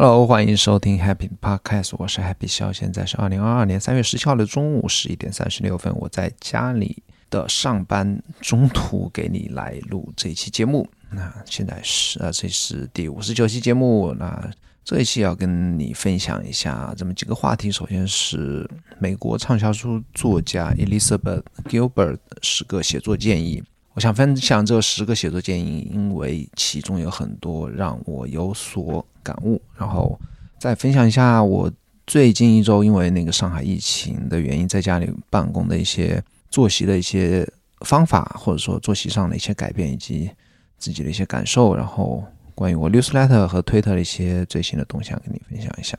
Hello，欢迎收听 Happy Podcast，我是 Happy 笑。现在是二零二二年三月十七号的中午十一点三十六分，我在家里的上班中途给你来录这一期节目。那现在是呃，这是第五十九期节目。那这一期要跟你分享一下这么几个话题。首先是美国畅销书作家 Elizabeth Gilbert 十个写作建议。我想分享这十个写作建议，因为其中有很多让我有所感悟。然后再分享一下我最近一周因为那个上海疫情的原因，在家里办公的一些作息的一些方法，或者说作息上的一些改变，以及自己的一些感受。然后关于我 newsletter 和 Twitter 的一些最新的动向，跟你分享一下。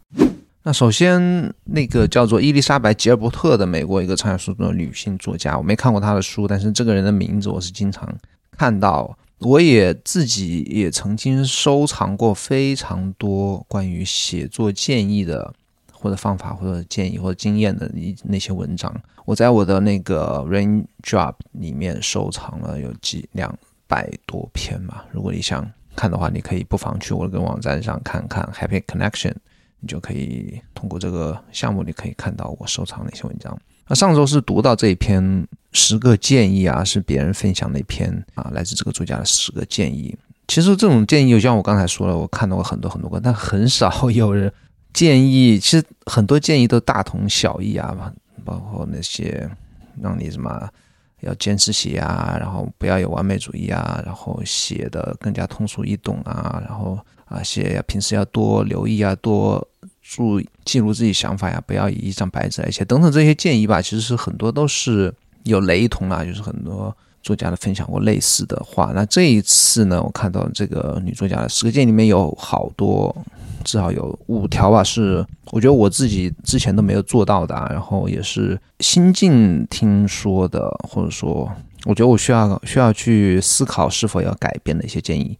那首先，那个叫做伊丽莎白·吉尔伯特的美国一个畅销书中的女性作家，我没看过她的书，但是这个人的名字我是经常看到。我也自己也曾经收藏过非常多关于写作建议的或者方法或者建议或者经验的一那些文章。我在我的那个 Raindrop 里面收藏了有几两百多篇嘛。如果你想看的话，你可以不妨去我的网站上看看 Happy Connection。你就可以通过这个项目，你可以看到我收藏的一些文章。那上周是读到这一篇十个建议啊，是别人分享的一篇啊，来自这个作家的十个建议。其实这种建议，就像我刚才说了，我看到过很多很多个，但很少有人建议。其实很多建议都大同小异啊，包括那些让你什么要坚持写啊，然后不要有完美主义啊，然后写的更加通俗易懂啊，然后啊写平时要多留意啊，多。注记录自己想法呀，不要以一张白纸来写，等等这些建议吧，其实是很多都是有雷同啊，就是很多作家的分享过类似的话。那这一次呢，我看到这个女作家的十个建议里面有好多，至少有五条吧，是我觉得我自己之前都没有做到的，然后也是新近听说的，或者说我觉得我需要需要去思考是否要改变的一些建议。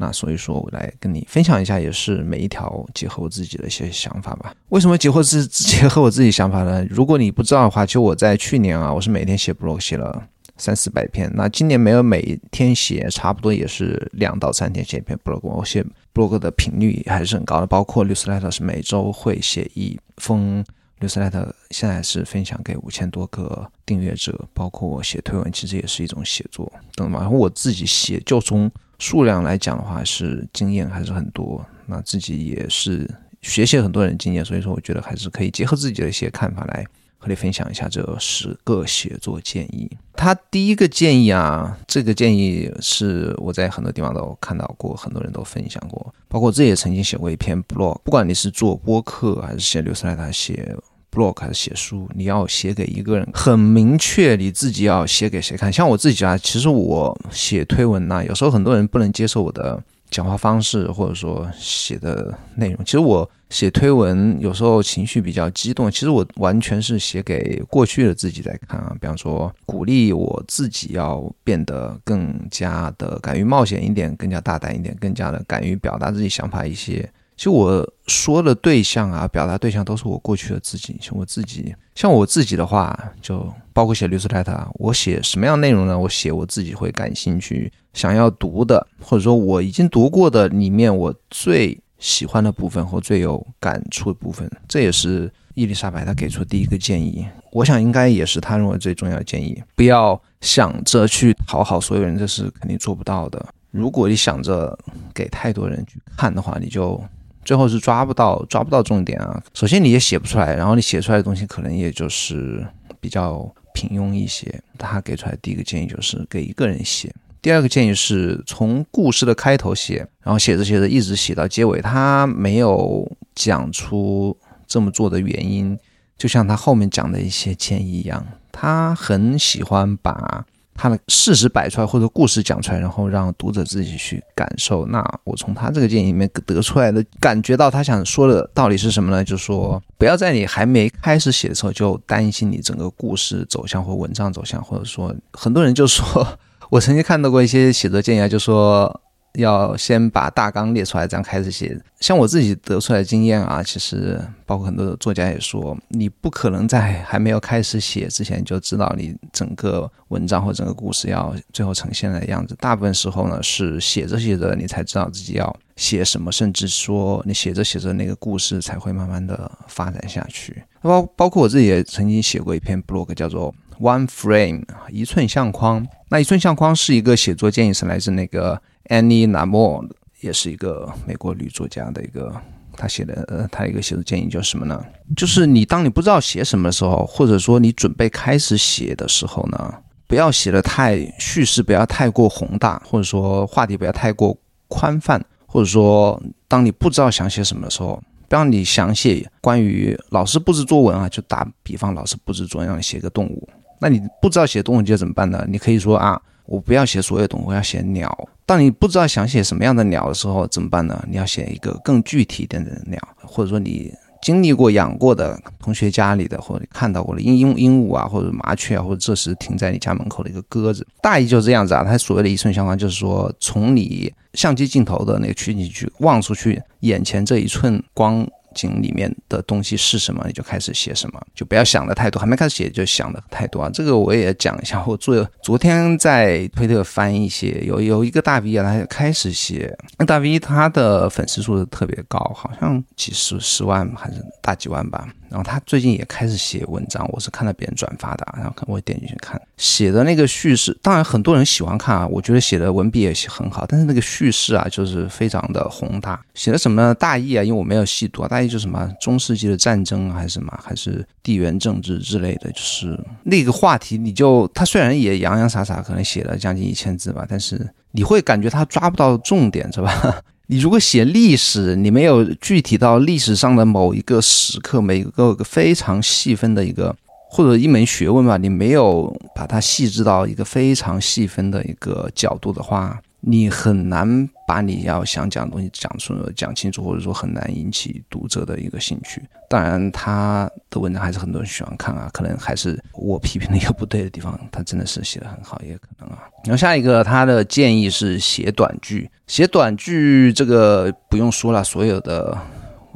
那所以说，我来跟你分享一下，也是每一条结合我自己的一些想法吧。为什么结合自 结合我自己想法呢？如果你不知道的话，就我在去年啊，我是每天写 blog 写了三四百篇。那今年没有每天写，差不多也是两到三天写一篇 blog。我写 blog 的频率还是很高的，包括 newsletter 是每周会写一封 newsletter，现在是分享给五千多个订阅者。包括我写推文，其实也是一种写作，懂吗？然后我自己写就从。数量来讲的话，是经验还是很多。那自己也是学习了很多人经验，所以说我觉得还是可以结合自己的一些看法来和你分享一下这十个写作建议。他第一个建议啊，这个建议是我在很多地方都看到过，很多人都分享过，包括自己也曾经写过一篇 blog。不管你是做播客还是写流斯莱他写。Blog 还是写书，你要写给一个人，很明确你自己要写给谁看。像我自己啊，其实我写推文呐，有时候很多人不能接受我的讲话方式，或者说写的内容。其实我写推文有时候情绪比较激动，其实我完全是写给过去的自己在看啊。比方说鼓励我自己要变得更加的敢于冒险一点，更加大胆一点，更加的敢于表达自己想法一些。其实我说的对象啊，表达对象都是我过去的自己。像我自己，像我自己的话，就包括写律师太太，我写什么样内容呢？我写我自己会感兴趣、想要读的，或者说我已经读过的里面我最喜欢的部分或最有感触的部分。这也是伊丽莎白她给出的第一个建议，我想应该也是她认为最重要的建议。不要想着去讨好所有人，这是肯定做不到的。如果你想着给太多人去看的话，你就。最后是抓不到抓不到重点啊！首先你也写不出来，然后你写出来的东西可能也就是比较平庸一些。他给出来第一个建议就是给一个人写，第二个建议是从故事的开头写，然后写着写着一直写到结尾，他没有讲出这么做的原因，就像他后面讲的一些建议一样，他很喜欢把。他的事实摆出来，或者故事讲出来，然后让读者自己去感受。那我从他这个建议里面得出来的，感觉到他想说的道理是什么呢？就是说，不要在你还没开始写的时候就担心你整个故事走向或文章走向，或者说，很多人就说，我曾经看到过一些写作建议啊，就说。要先把大纲列出来，这样开始写。像我自己得出来的经验啊，其实包括很多的作家也说，你不可能在还没有开始写之前就知道你整个文章或整个故事要最后呈现的样子。大部分时候呢，是写着写着你才知道自己要写什么，甚至说你写着写着那个故事才会慢慢的发展下去。包包括我自己也曾经写过一篇 blog，叫做 One Frame 一寸相框。那一寸相框是一个写作建议，是来自那个。Annie n a m o r 也是一个美国女作家的一个，她写的呃，她一个写作建议就是什么呢？就是你当你不知道写什么的时候，或者说你准备开始写的时候呢，不要写的太叙事，不要太过宏大，或者说话题不要太过宽泛，或者说当你不知道想写什么的时候，不要你想写关于老师布置作文啊，就打比方，老师布置作文让你写个动物，那你不知道写动物就怎么办呢？你可以说啊。我不要写所有动物，我要写鸟。当你不知道想写什么样的鸟的时候，怎么办呢？你要写一个更具体一点的鸟，或者说你经历过、养过的同学家里的，或者看到过的鹦鹦鹦鹉啊，或者麻雀啊，或者这时停在你家门口的一个鸽子，大意就是这样子啊。它所谓的一寸相关，就是说从你相机镜头的那个取景区望出去，眼前这一寸光。经里面的东西是什么，你就开始写什么，就不要想的太多，还没开始写就想的太多啊。这个我也讲一下，我昨昨天在推特翻一些，有有一个大 V 啊，他开始写，那大 V 他的粉丝数特别高，好像几十十万还是大几万吧。然后他最近也开始写文章，我是看到别人转发的，然后看我点进去看，写的那个叙事，当然很多人喜欢看啊，我觉得写的文笔也很好，但是那个叙事啊，就是非常的宏大，写的什么大意啊？因为我没有细读啊，大意就是什么中世纪的战争还是什么，还是地缘政治之类的，就是那个话题，你就他虽然也洋洋洒洒，可能写了将近一千字吧，但是你会感觉他抓不到重点，是吧？你如果写历史，你没有具体到历史上的某一个时刻，每一个非常细分的一个或者一门学问吧，你没有把它细致到一个非常细分的一个角度的话。你很难把你要想讲的东西讲出讲清楚，或者说很难引起读者的一个兴趣。当然，他的文章还是很多人喜欢看啊，可能还是我批评的一个不对的地方。他真的是写的很好，也可能啊。然后下一个，他的建议是写短剧。写短剧这个不用说了，所有的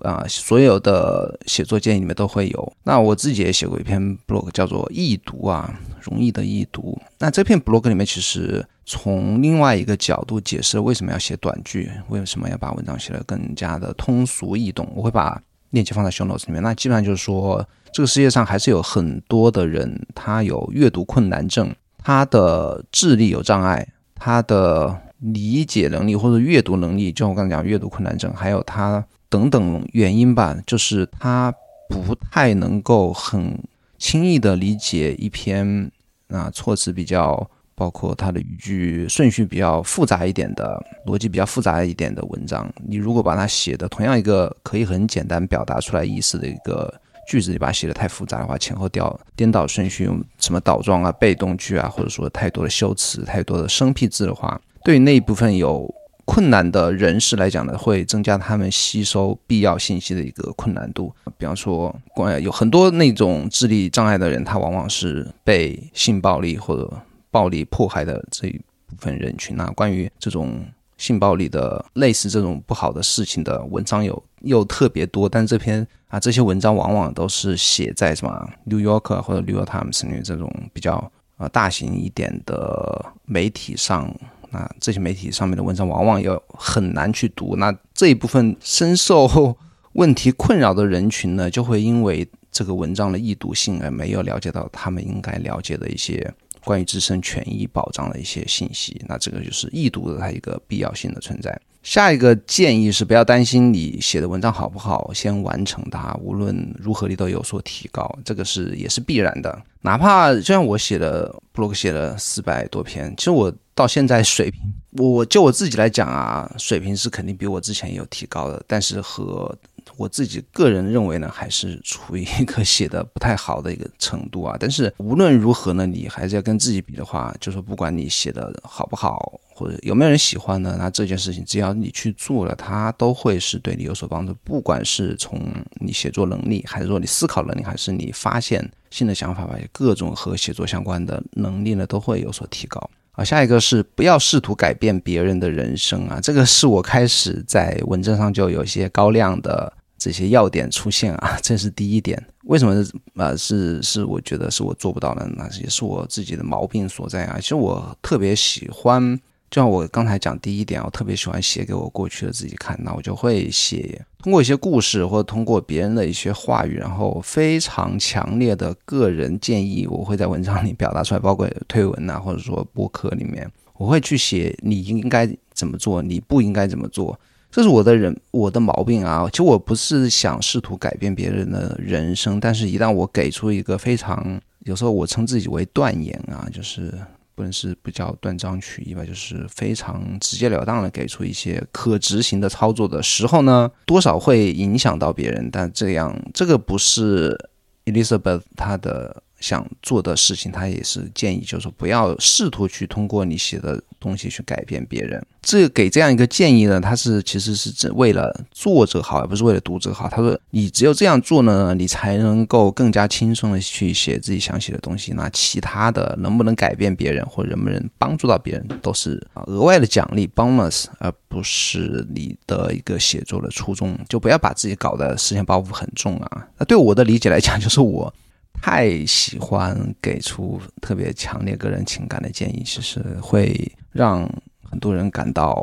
啊，所有的写作建议里面都会有。那我自己也写过一篇 blog，叫做易读啊。容易的易读。那这篇 blog 里面其实从另外一个角度解释了为什么要写短句，为什么要把文章写得更加的通俗易懂。我会把链接放在 show notes 里面。那基本上就是说，这个世界上还是有很多的人，他有阅读困难症，他的智力有障碍，他的理解能力或者阅读能力，就我刚才讲阅读困难症，还有他等等原因吧，就是他不太能够很。轻易的理解一篇啊措辞比较，包括它的语句顺序比较复杂一点的，逻辑比较复杂一点的文章，你如果把它写的同样一个可以很简单表达出来意思的一个句子，你把它写的太复杂的话，前后调颠倒顺序，用什么倒装啊、被动句啊，或者说太多的修辞、太多的生僻字的话，对于那一部分有。困难的人士来讲呢，会增加他们吸收必要信息的一个困难度。比方说，关有很多那种智力障碍的人，他往往是被性暴力或者暴力迫害的这一部分人群啊。关于这种性暴力的类似这种不好的事情的文章有又特别多，但这篇啊这些文章往往都是写在什么《New Yorker》或者《New York Times》这种比较呃大型一点的媒体上。那这些媒体上面的文章往往要很难去读，那这一部分深受问题困扰的人群呢，就会因为这个文章的易读性而没有了解到他们应该了解的一些关于自身权益保障的一些信息。那这个就是易读的它一个必要性的存在。下一个建议是不要担心你写的文章好不好，先完成它，无论如何你都有所提高，这个是也是必然的。哪怕就像我写的 blog 写了四百多篇，其实我到现在水平，我就我自己来讲啊，水平是肯定比我之前有提高的，但是和我自己个人认为呢，还是处于一个写的不太好的一个程度啊。但是无论如何呢，你还是要跟自己比的话，就说不管你写的好不好，或者有没有人喜欢呢，那这件事情只要你去做了，它都会是对你有所帮助。不管是从你写作能力，还是说你思考能力，还是你发现新的想法吧，各种和写作相关的能力呢，都会有所提高。啊，下一个是不要试图改变别人的人生啊，这个是我开始在文章上就有一些高亮的。这些要点出现啊，这是第一点。为什么呃是是我觉得是我做不到的，那也是我自己的毛病所在啊。其实我特别喜欢，就像我刚才讲第一点，我特别喜欢写给我过去的自己看。那我就会写，通过一些故事或者通过别人的一些话语，然后非常强烈的个人建议，我会在文章里表达出来，包括推文呐，或者说博客里面，我会去写你应该怎么做，你不应该怎么做。这是我的人我的毛病啊！其实我不是想试图改变别人的人生，但是一旦我给出一个非常有时候我称自己为断言啊，就是不能是不叫断章取义吧，就是非常直截了当的给出一些可执行的操作的时候呢，多少会影响到别人。但这样这个不是 Elizabeth 她的。想做的事情，他也是建议，就是说不要试图去通过你写的东西去改变别人。这给这样一个建议呢，他是其实是只为了作者好，而不是为了读者好。他说，你只有这样做呢，你才能够更加轻松的去写自己想写的东西。那其他的能不能改变别人，或者能不能帮助到别人，都是额外的奖励 bonus，而不是你的一个写作的初衷。就不要把自己搞得思想包袱很重啊。那对我的理解来讲，就是我。太喜欢给出特别强烈个人情感的建议，其实会让很多人感到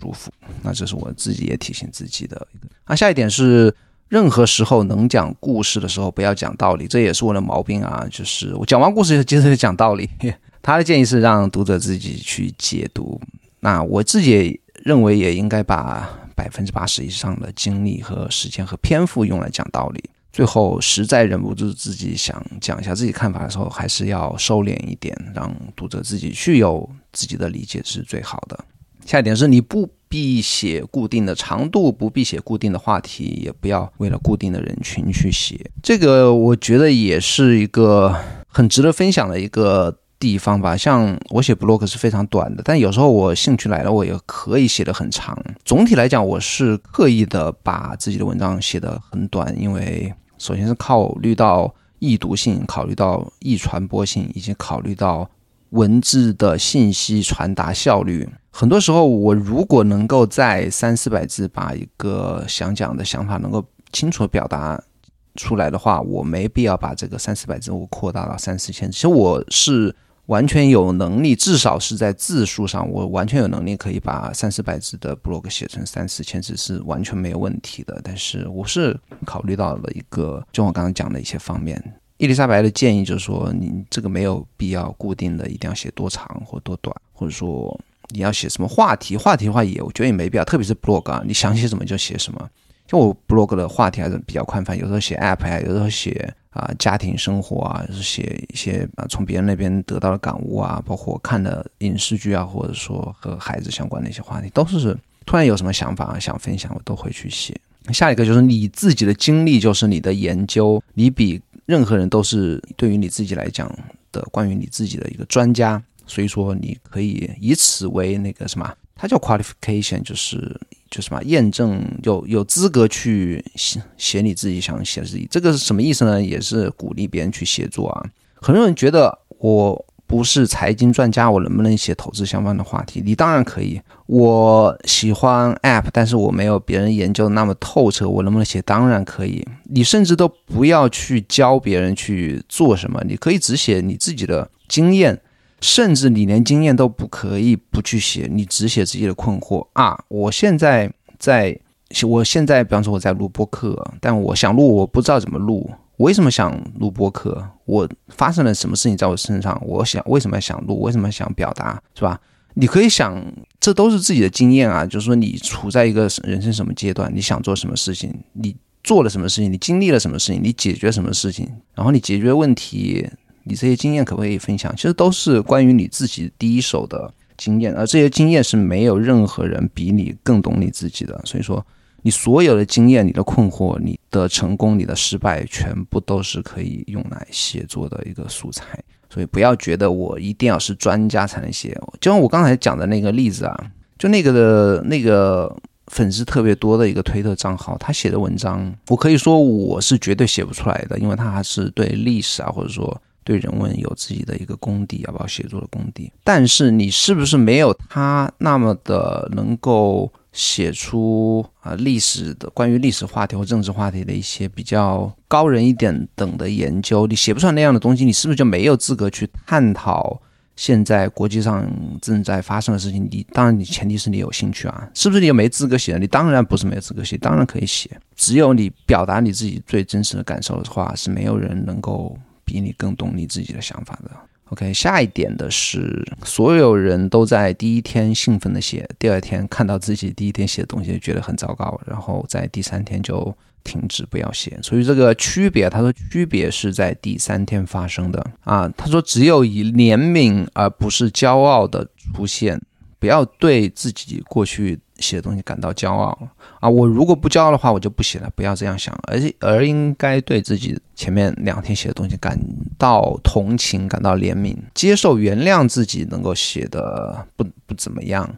不舒服。那这是我自己也提醒自己的一个。那下一点是，任何时候能讲故事的时候不要讲道理，这也是我的毛病啊。就是我讲完故事接着讲道理。他的建议是让读者自己去解读。那我自己认为也应该把百分之八十以上的精力和时间和篇幅用来讲道理。最后实在忍不住自己想讲一下自己看法的时候，还是要收敛一点，让读者自己去有自己的理解是最好的。下一点是你不必写固定的长度，不必写固定的话题，也不要为了固定的人群去写。这个我觉得也是一个很值得分享的一个地方吧。像我写 blog 是非常短的，但有时候我兴趣来了，我也可以写得很长。总体来讲，我是刻意的把自己的文章写得很短，因为。首先是考虑到易读性，考虑到易传播性，以及考虑到文字的信息传达效率。很多时候，我如果能够在三四百字把一个想讲的想法能够清楚表达出来的话，我没必要把这个三四百字我扩大到三四千。其实我是。完全有能力，至少是在字数上，我完全有能力可以把三四百字的 blog 写成三四千字是完全没有问题的。但是我是考虑到了一个，就我刚刚讲的一些方面。伊丽莎白的建议就是说，你这个没有必要固定的一定要写多长或多短，或者说你要写什么话题，话题的话也我觉得也没必要，特别是 blog 啊，你想写什么就写什么。就我 blog 的话题还是比较宽泛，有时候写 app 啊，有时候写。啊，家庭生活啊，是写一些啊，从别人那边得到的感悟啊，包括看的影视剧啊，或者说和孩子相关的一些话题，都是突然有什么想法啊想分享，我都会去写。下一个就是你自己的经历，就是你的研究，你比任何人都是对于你自己来讲的关于你自己的一个专家，所以说你可以以此为那个什么，它叫 qualification，就是。就什么验证有有资格去写写你自己想写的自己，这个是什么意思呢？也是鼓励别人去写作啊。很多人觉得我不是财经专家，我能不能写投资相关的话题？你当然可以。我喜欢 App，但是我没有别人研究那么透彻，我能不能写？当然可以。你甚至都不要去教别人去做什么，你可以只写你自己的经验。甚至你连经验都不可以不去写，你只写自己的困惑啊！我现在在，我现在比方说我在录播课，但我想录，我不知道怎么录。我为什么想录播课？我发生了什么事情在我身上，我想为什么想录，为什么想表达，是吧？你可以想，这都是自己的经验啊，就是说你处在一个人生什么阶段，你想做什么事情，你做了什么事情，你经历了什么事情，你解决什么事情，然后你解决问题，你这些经验可不可以分享？其实都是关于你自己第一手的经验，而这些经验是没有任何人比你更懂你自己的。所以说，你所有的经验、你的困惑、你的成功、你的失败，全部都是可以用来写作的一个素材。所以不要觉得我一定要是专家才能写，就像我刚才讲的那个例子啊，就那个的那个粉丝特别多的一个推特账号，他写的文章，我可以说我是绝对写不出来的，因为他还是对历史啊，或者说对人文有自己的一个功底，要不要写作的功底。但是你是不是没有他那么的能够？写出啊历史的关于历史话题或政治话题的一些比较高人一点等的研究，你写不出来那样的东西，你是不是就没有资格去探讨现在国际上正在发生的事情？你当然，你前提是你有兴趣啊，是不是你有没资格写？你当然不是没有资格写，当然可以写。只有你表达你自己最真实的感受的话，是没有人能够比你更懂你自己的想法的。OK，下一点的是，所有人都在第一天兴奋的写，第二天看到自己第一天写的东西觉得很糟糕，然后在第三天就停止不要写。所以这个区别，他说区别是在第三天发生的啊。他说只有以怜悯而不是骄傲的出现，不要对自己过去。写的东西感到骄傲啊！我如果不骄傲的话，我就不写了。不要这样想，而且而应该对自己前面两天写的东西感到同情，感到怜悯，接受、原谅自己能够写的不不怎么样，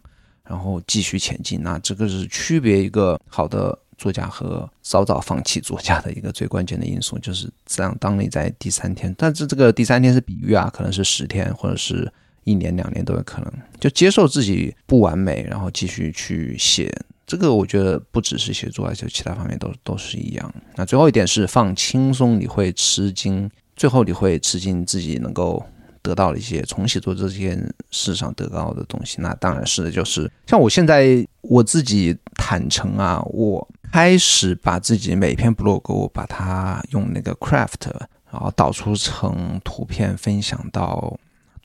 然后继续前进。那这个是区别一个好的作家和早早放弃作家的一个最关键的因素，就是这样。当你在第三天，但是这个第三天是比喻啊，可能是十天或者是。一年两年都有可能，就接受自己不完美，然后继续去写。这个我觉得不只是写作，而且其他方面都都是一样。那最后一点是放轻松，你会吃惊，最后你会吃惊自己能够得到一些从写作这件事上得到的东西。那当然是的，就是像我现在我自己坦诚啊，我开始把自己每篇 blog 我把它用那个 craft，然后导出成图片分享到。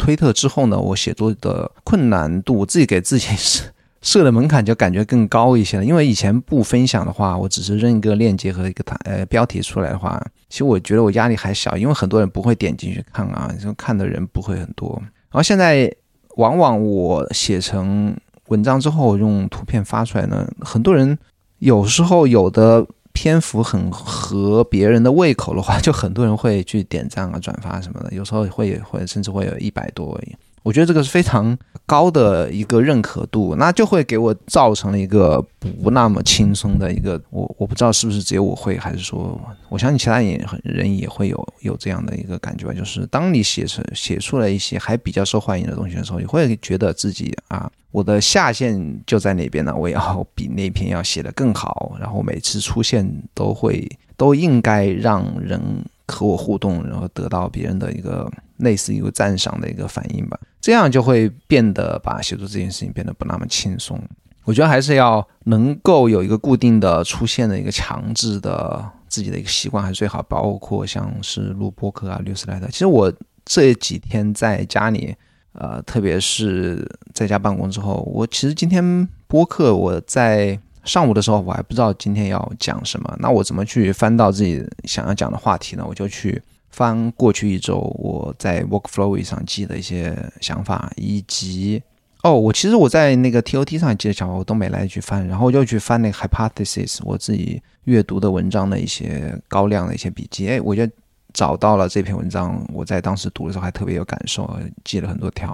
推特之后呢，我写作的困难度，我自己给自己设 设的门槛就感觉更高一些了。因为以前不分享的话，我只是扔一个链接和一个呃标题出来的话，其实我觉得我压力还小，因为很多人不会点进去看啊，就看的人不会很多。然后现在往往我写成文章之后用图片发出来呢，很多人有时候有的。篇幅很合别人的胃口的话，就很多人会去点赞啊、转发什么的，有时候会会甚至会有一百多。我觉得这个是非常高的一个认可度，那就会给我造成了一个不那么轻松的一个。我我不知道是不是只有我会，还是说我相信其他也人也会有有这样的一个感觉吧。就是当你写成写出了一些还比较受欢迎的东西的时候，你会觉得自己啊，我的下限就在那边呢，我要比那篇要写的更好，然后每次出现都会都应该让人和我互动，然后得到别人的一个。类似一个赞赏的一个反应吧，这样就会变得把写作这件事情变得不那么轻松。我觉得还是要能够有一个固定的出现的一个强制的自己的一个习惯，还是最好。包括像是录播客啊、律师来的。其实我这几天在家里，呃，特别是在家办公之后，我其实今天播客我在上午的时候我还不知道今天要讲什么，那我怎么去翻到自己想要讲的话题呢？我就去。翻过去一周我在 Workflow 上记的一些想法，以及哦，我其实我在那个 TOT 上记的想法我都没来得及翻，然后我就去翻那个 Hypothesis，我自己阅读的文章的一些高亮的一些笔记，哎，我就找到了这篇文章，我在当时读的时候还特别有感受，记了很多条，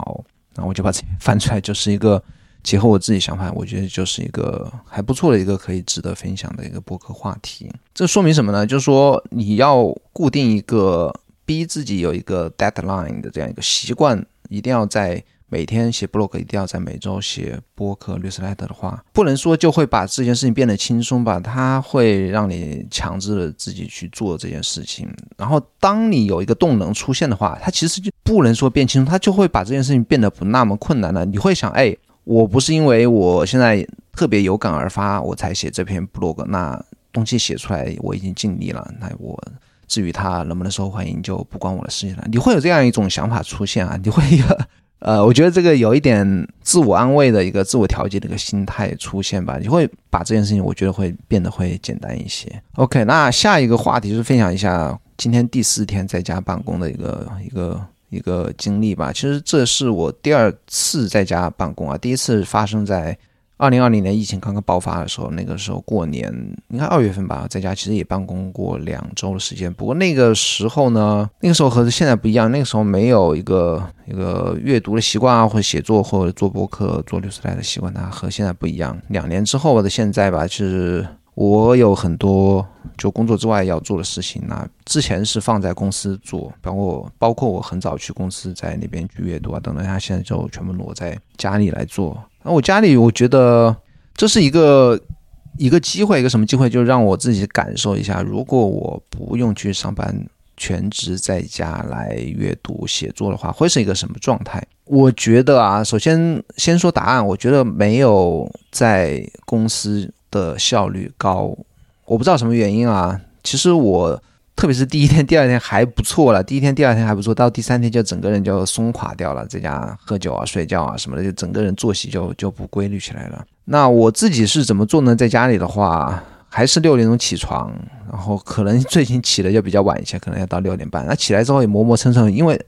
然后我就把这翻出来，就是一个。结合我自己想法，我觉得就是一个还不错的一个可以值得分享的一个博客话题。这说明什么呢？就是说你要固定一个逼自己有一个 deadline 的这样一个习惯，一定要在每天写 blog，一定要在每周写播客 newsletter 的话，不能说就会把这件事情变得轻松吧？它会让你强制了自己去做这件事情。然后当你有一个动能出现的话，它其实就不能说变轻松，它就会把这件事情变得不那么困难了。你会想，哎。我不是因为我现在特别有感而发，我才写这篇 blog。那东西写出来，我已经尽力了。那我至于它能不能受欢迎，就不关我的事情了。你会有这样一种想法出现啊？你会有，呃，我觉得这个有一点自我安慰的一个自我调节的一个心态出现吧。你会把这件事情，我觉得会变得会简单一些。OK，那下一个话题就是分享一下今天第四天在家办公的一个一个一个经历吧。其实这是我第二次在家办公啊，第一次发生在。二零二零年疫情刚刚爆发的时候，那个时候过年应该二月份吧，在家其实也办公过两周的时间。不过那个时候呢，那个时候和现在不一样，那个时候没有一个一个阅读的习惯啊，或者写作或者做博客、做六十代的习惯，它和现在不一样。两年之后的现在吧，其实我有很多就工作之外要做的事情。那之前是放在公司做，包括包括我很早去公司在那边去阅读啊等等，他现在就全部挪在家里来做。那我家里，我觉得这是一个一个机会，一个什么机会？就让我自己感受一下，如果我不用去上班，全职在家来阅读写作的话，会是一个什么状态？我觉得啊，首先先说答案，我觉得没有在公司的效率高，我不知道什么原因啊。其实我。特别是第一天、第二天还不错了，第一天、第二天还不错，到第三天就整个人就松垮掉了，在家喝酒啊、睡觉啊什么的，就整个人作息就就不规律起来了。那我自己是怎么做呢？在家里的话，还是六点钟起床，然后可能最近起的就比较晚一些，可能要到六点半。那起来之后也磨磨蹭蹭，因为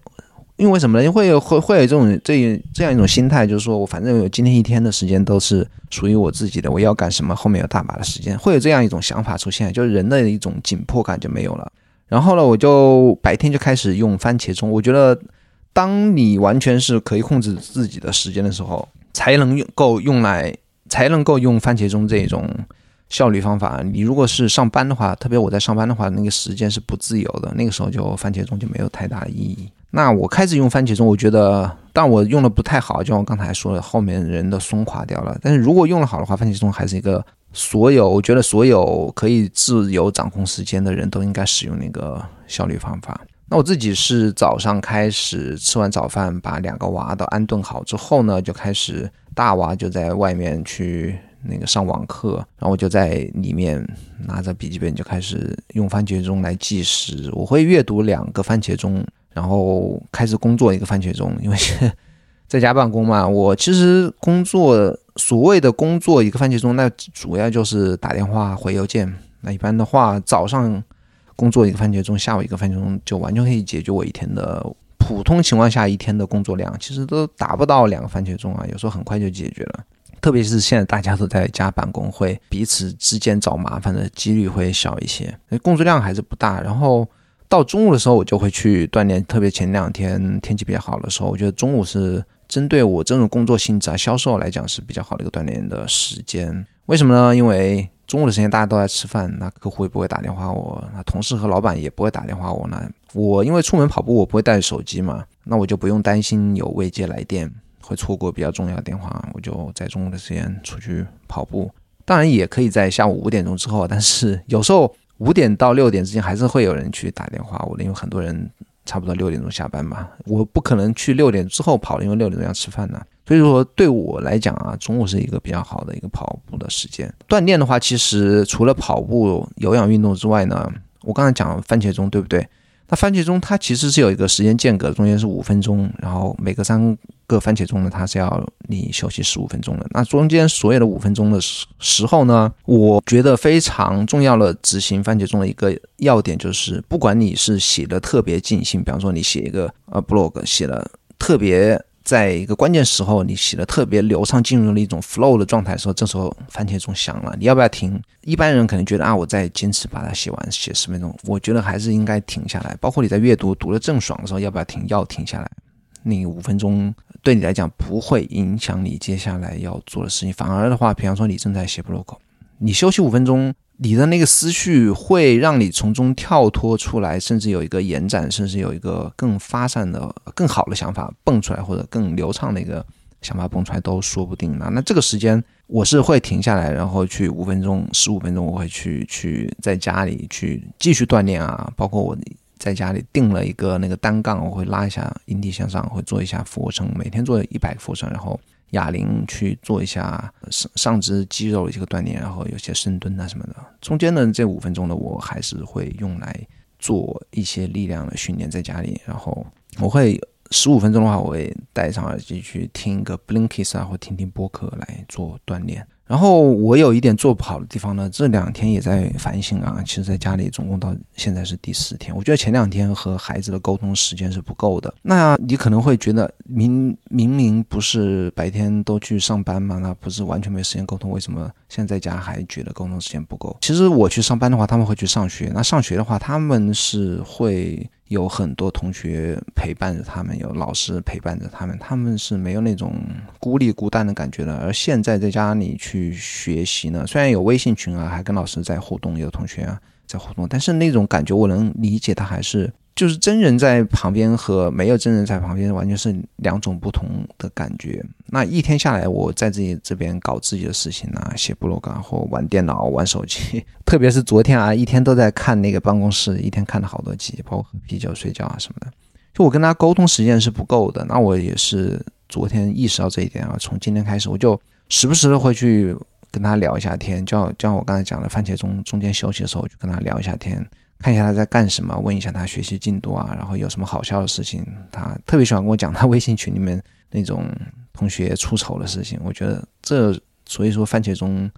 因为什么呢？会有会会有这种这这样一种心态，就是说我反正有今天一天的时间都是属于我自己的，我要干什么，后面有大把的时间，会有这样一种想法出现，就是人的一种紧迫感就没有了。然后呢，我就白天就开始用番茄钟。我觉得，当你完全是可以控制自己的时间的时候，才能够用来，才能够用番茄钟这种效率方法。你如果是上班的话，特别我在上班的话，那个时间是不自由的，那个时候就番茄钟就没有太大的意义。那我开始用番茄钟，我觉得，但我用的不太好，就像我刚才说的，后面人都松垮掉了。但是如果用的好的话，番茄钟还是一个。所有，我觉得所有可以自由掌控时间的人都应该使用那个效率方法。那我自己是早上开始吃完早饭，把两个娃都安顿好之后呢，就开始大娃就在外面去那个上网课，然后我就在里面拿着笔记本就开始用番茄钟来计时。我会阅读两个番茄钟，然后开始工作一个番茄钟，因为 在家办公嘛，我其实工作。所谓的工作一个番茄钟，那主要就是打电话、回邮件。那一般的话，早上工作一个番茄钟，下午一个番茄钟，就完全可以解决我一天的普通情况下一天的工作量。其实都达不到两个番茄钟啊，有时候很快就解决了。特别是现在大家都在家办公，会彼此之间找麻烦的几率会小一些，那工作量还是不大。然后到中午的时候，我就会去锻炼。特别前两天天气比较好的时候，我觉得中午是。针对我这种工作性质啊，销售来讲是比较好的一个锻炼的时间。为什么呢？因为中午的时间大家都在吃饭，那客户也不会打电话我，那同事和老板也不会打电话我。那我因为出门跑步，我不会带手机嘛，那我就不用担心有未接来电会错过比较重要的电话。我就在中午的时间出去跑步，当然也可以在下午五点钟之后，但是有时候五点到六点之间还是会有人去打电话我，因为很多人。差不多六点钟下班嘛，我不可能去六点之后跑，因为六点钟要吃饭呢。所以说对我来讲啊，中午是一个比较好的一个跑步的时间。锻炼的话，其实除了跑步、有氧运动之外呢，我刚才讲番茄钟，对不对？那番茄钟它其实是有一个时间间隔，中间是五分钟，然后每隔三个番茄钟呢，它是要你休息十五分钟的。那中间所有的五分钟的时时候呢，我觉得非常重要的执行番茄钟的一个要点就是，不管你是写的特别尽兴，比方说你写一个呃 blog，写了特别。在一个关键时候，你写的特别流畅，进入了一种 flow 的状态的时候，这时候番茄钟响了，你要不要停？一般人可能觉得啊，我在坚持把它写完，写十分钟。我觉得还是应该停下来。包括你在阅读读的正爽的时候，要不要停？要停下来。那五分钟对你来讲不会影响你接下来要做的事情，反而的话，比方说你正在写 blog，你休息五分钟。你的那个思绪会让你从中跳脱出来，甚至有一个延展，甚至有一个更发散的、更好的想法蹦出来，或者更流畅的一个想法蹦出来都说不定呢。那这个时间我是会停下来，然后去五分钟、十五分钟，我会去去在家里去继续锻炼啊。包括我在家里定了一个那个单杠，我会拉一下引体向上，会做一下俯卧撑，每天做一百俯卧撑，然后。哑铃去做一下上上肢肌肉的一个锻炼，然后有些深蹲啊什么的。中间的这五分钟呢，我还是会用来做一些力量的训练在家里，然后我会十五分钟的话，我会戴上耳机去听一个 Blinkist 啊，或听听播客来做锻炼。然后我有一点做不好的地方呢，这两天也在反省啊。其实，在家里总共到现在是第四天，我觉得前两天和孩子的沟通时间是不够的。那你可能会觉得，明明明不是白天都去上班吗？那不是完全没时间沟通？为什么现在在家还觉得沟通时间不够？其实我去上班的话，他们会去上学。那上学的话，他们是会。有很多同学陪伴着他们，有老师陪伴着他们，他们是没有那种孤立孤单的感觉的。而现在在家里去学习呢，虽然有微信群啊，还跟老师在互动，有同学啊在互动，但是那种感觉我能理解，他还是。就是真人在旁边和没有真人在旁边完全是两种不同的感觉。那一天下来，我在自己这边搞自己的事情啊，写部落格或玩电脑、玩手机。特别是昨天啊，一天都在看那个办公室，一天看了好多集，包括喝啤酒、睡觉啊什么的。就我跟他沟通时间是不够的。那我也是昨天意识到这一点啊，从今天开始，我就时不时的会去跟他聊一下天，就就像我刚才讲的，番茄钟中间休息的时候，就跟他聊一下天。看一下他在干什么，问一下他学习进度啊，然后有什么好笑的事情。他特别喜欢跟我讲他微信群里面那种同学出丑的事情。我觉得这所以说番茄钟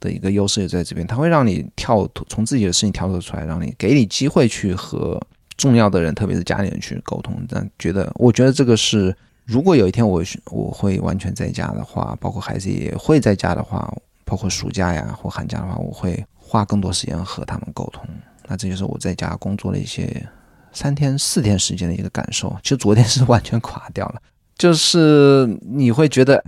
的一个优势也在这边，他会让你跳从自己的事情跳脱出来，让你给你机会去和重要的人，特别是家里人去沟通。但觉得我觉得这个是，如果有一天我我会完全在家的话，包括孩子也会在家的话，包括暑假呀或寒假的话，我会花更多时间和他们沟通。那这就是我在家工作的一些三天四天时间的一个感受。其实昨天是完全垮掉了，就是你会觉得，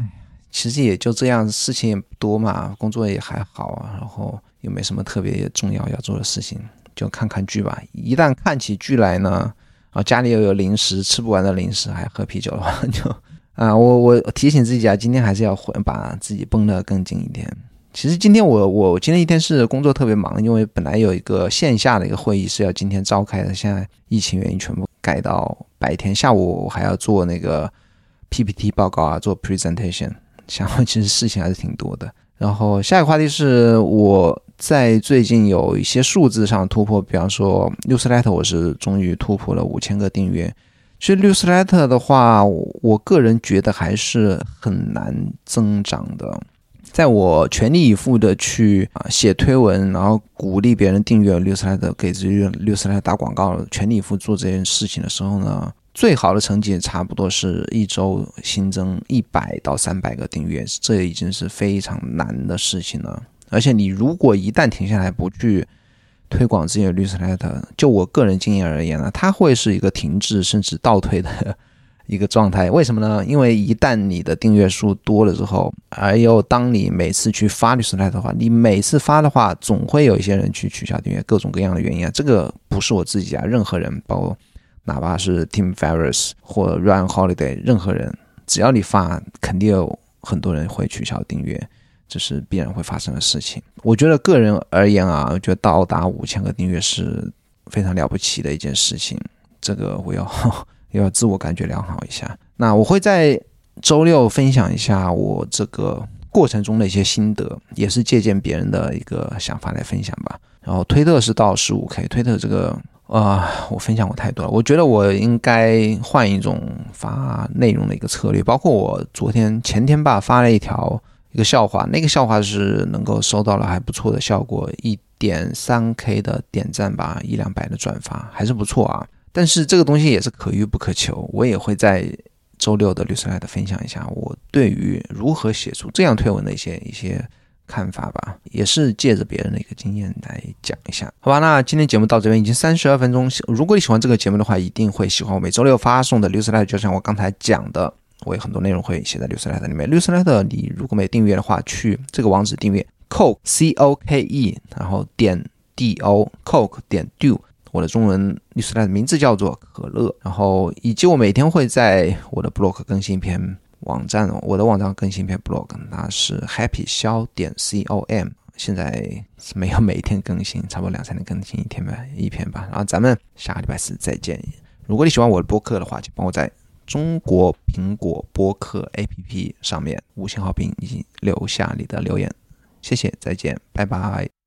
其实也就这样，事情也不多嘛，工作也还好啊，然后又没什么特别重要要做的事情，就看看剧吧。一旦看起剧来呢，啊，家里又有零食，吃不完的零食，还喝啤酒的话，就啊，我我提醒自己啊，今天还是要把自己绷得更紧一点。其实今天我我今天一天是工作特别忙，因为本来有一个线下的一个会议是要今天召开的，现在疫情原因全部改到白天。下午我还要做那个 PPT 报告啊，做 presentation。下午其实事情还是挺多的。然后下一个话题是我在最近有一些数字上突破，比方说 Newsletter，我是终于突破了五千个订阅。其实 Newsletter 的话，我个人觉得还是很难增长的。在我全力以赴的去啊写推文，然后鼓励别人订阅六十来的，给自己六十来打广告，全力以赴做这件事情的时候呢，最好的成绩差不多是一周新增一百到三百个订阅，这已经是非常难的事情了。而且你如果一旦停下来不去推广自己的律师来的，就我个人经验而言呢，它会是一个停滞甚至倒退的。一个状态，为什么呢？因为一旦你的订阅数多了之后，而又当你每次去发律师来的话，你每次发的话，总会有一些人去取消订阅，各种各样的原因啊。这个不是我自己啊，任何人，包括哪怕是 Tim Ferriss 或 Ryan Holiday，任何人，只要你发，肯定有很多人会取消订阅，这是必然会发生的事情。我觉得个人而言啊，我觉得到达五千个订阅是非常了不起的一件事情。这个我要。要自我感觉良好一下。那我会在周六分享一下我这个过程中的一些心得，也是借鉴别人的一个想法来分享吧。然后推特是到十五 K，推特这个啊，我分享过太多了。我觉得我应该换一种发内容的一个策略。包括我昨天前天吧发了一条一个笑话，那个笑话是能够收到了还不错的效果，一点三 K 的点赞吧，一两百的转发，还是不错啊。但是这个东西也是可遇不可求，我也会在周六的律师来的分享一下我对于如何写出这样推文的一些一些看法吧，也是借着别人的一个经验来讲一下，好吧？那今天节目到这边已经三十二分钟，如果你喜欢这个节目的话，一定会喜欢我每周六发送的律师来就像我刚才讲的，我有很多内容会写在律师来的里面。律师来的你如果没订阅的话，去这个网址订阅，coke c o k e，然后点 d o coke 点 do。我的中文律师的名字叫做可乐，然后以及我每天会在我的 blog 更新一篇网站，我的网站更新一篇 blog，那是 happy 肖点 com，现在是没有每天更新，差不多两三天更新一天吧，一篇吧。然后咱们下个礼拜四再见。如果你喜欢我的播客的话，就帮我在中国苹果播客 app 上面五星好评以及留下你的留言，谢谢，再见，拜拜。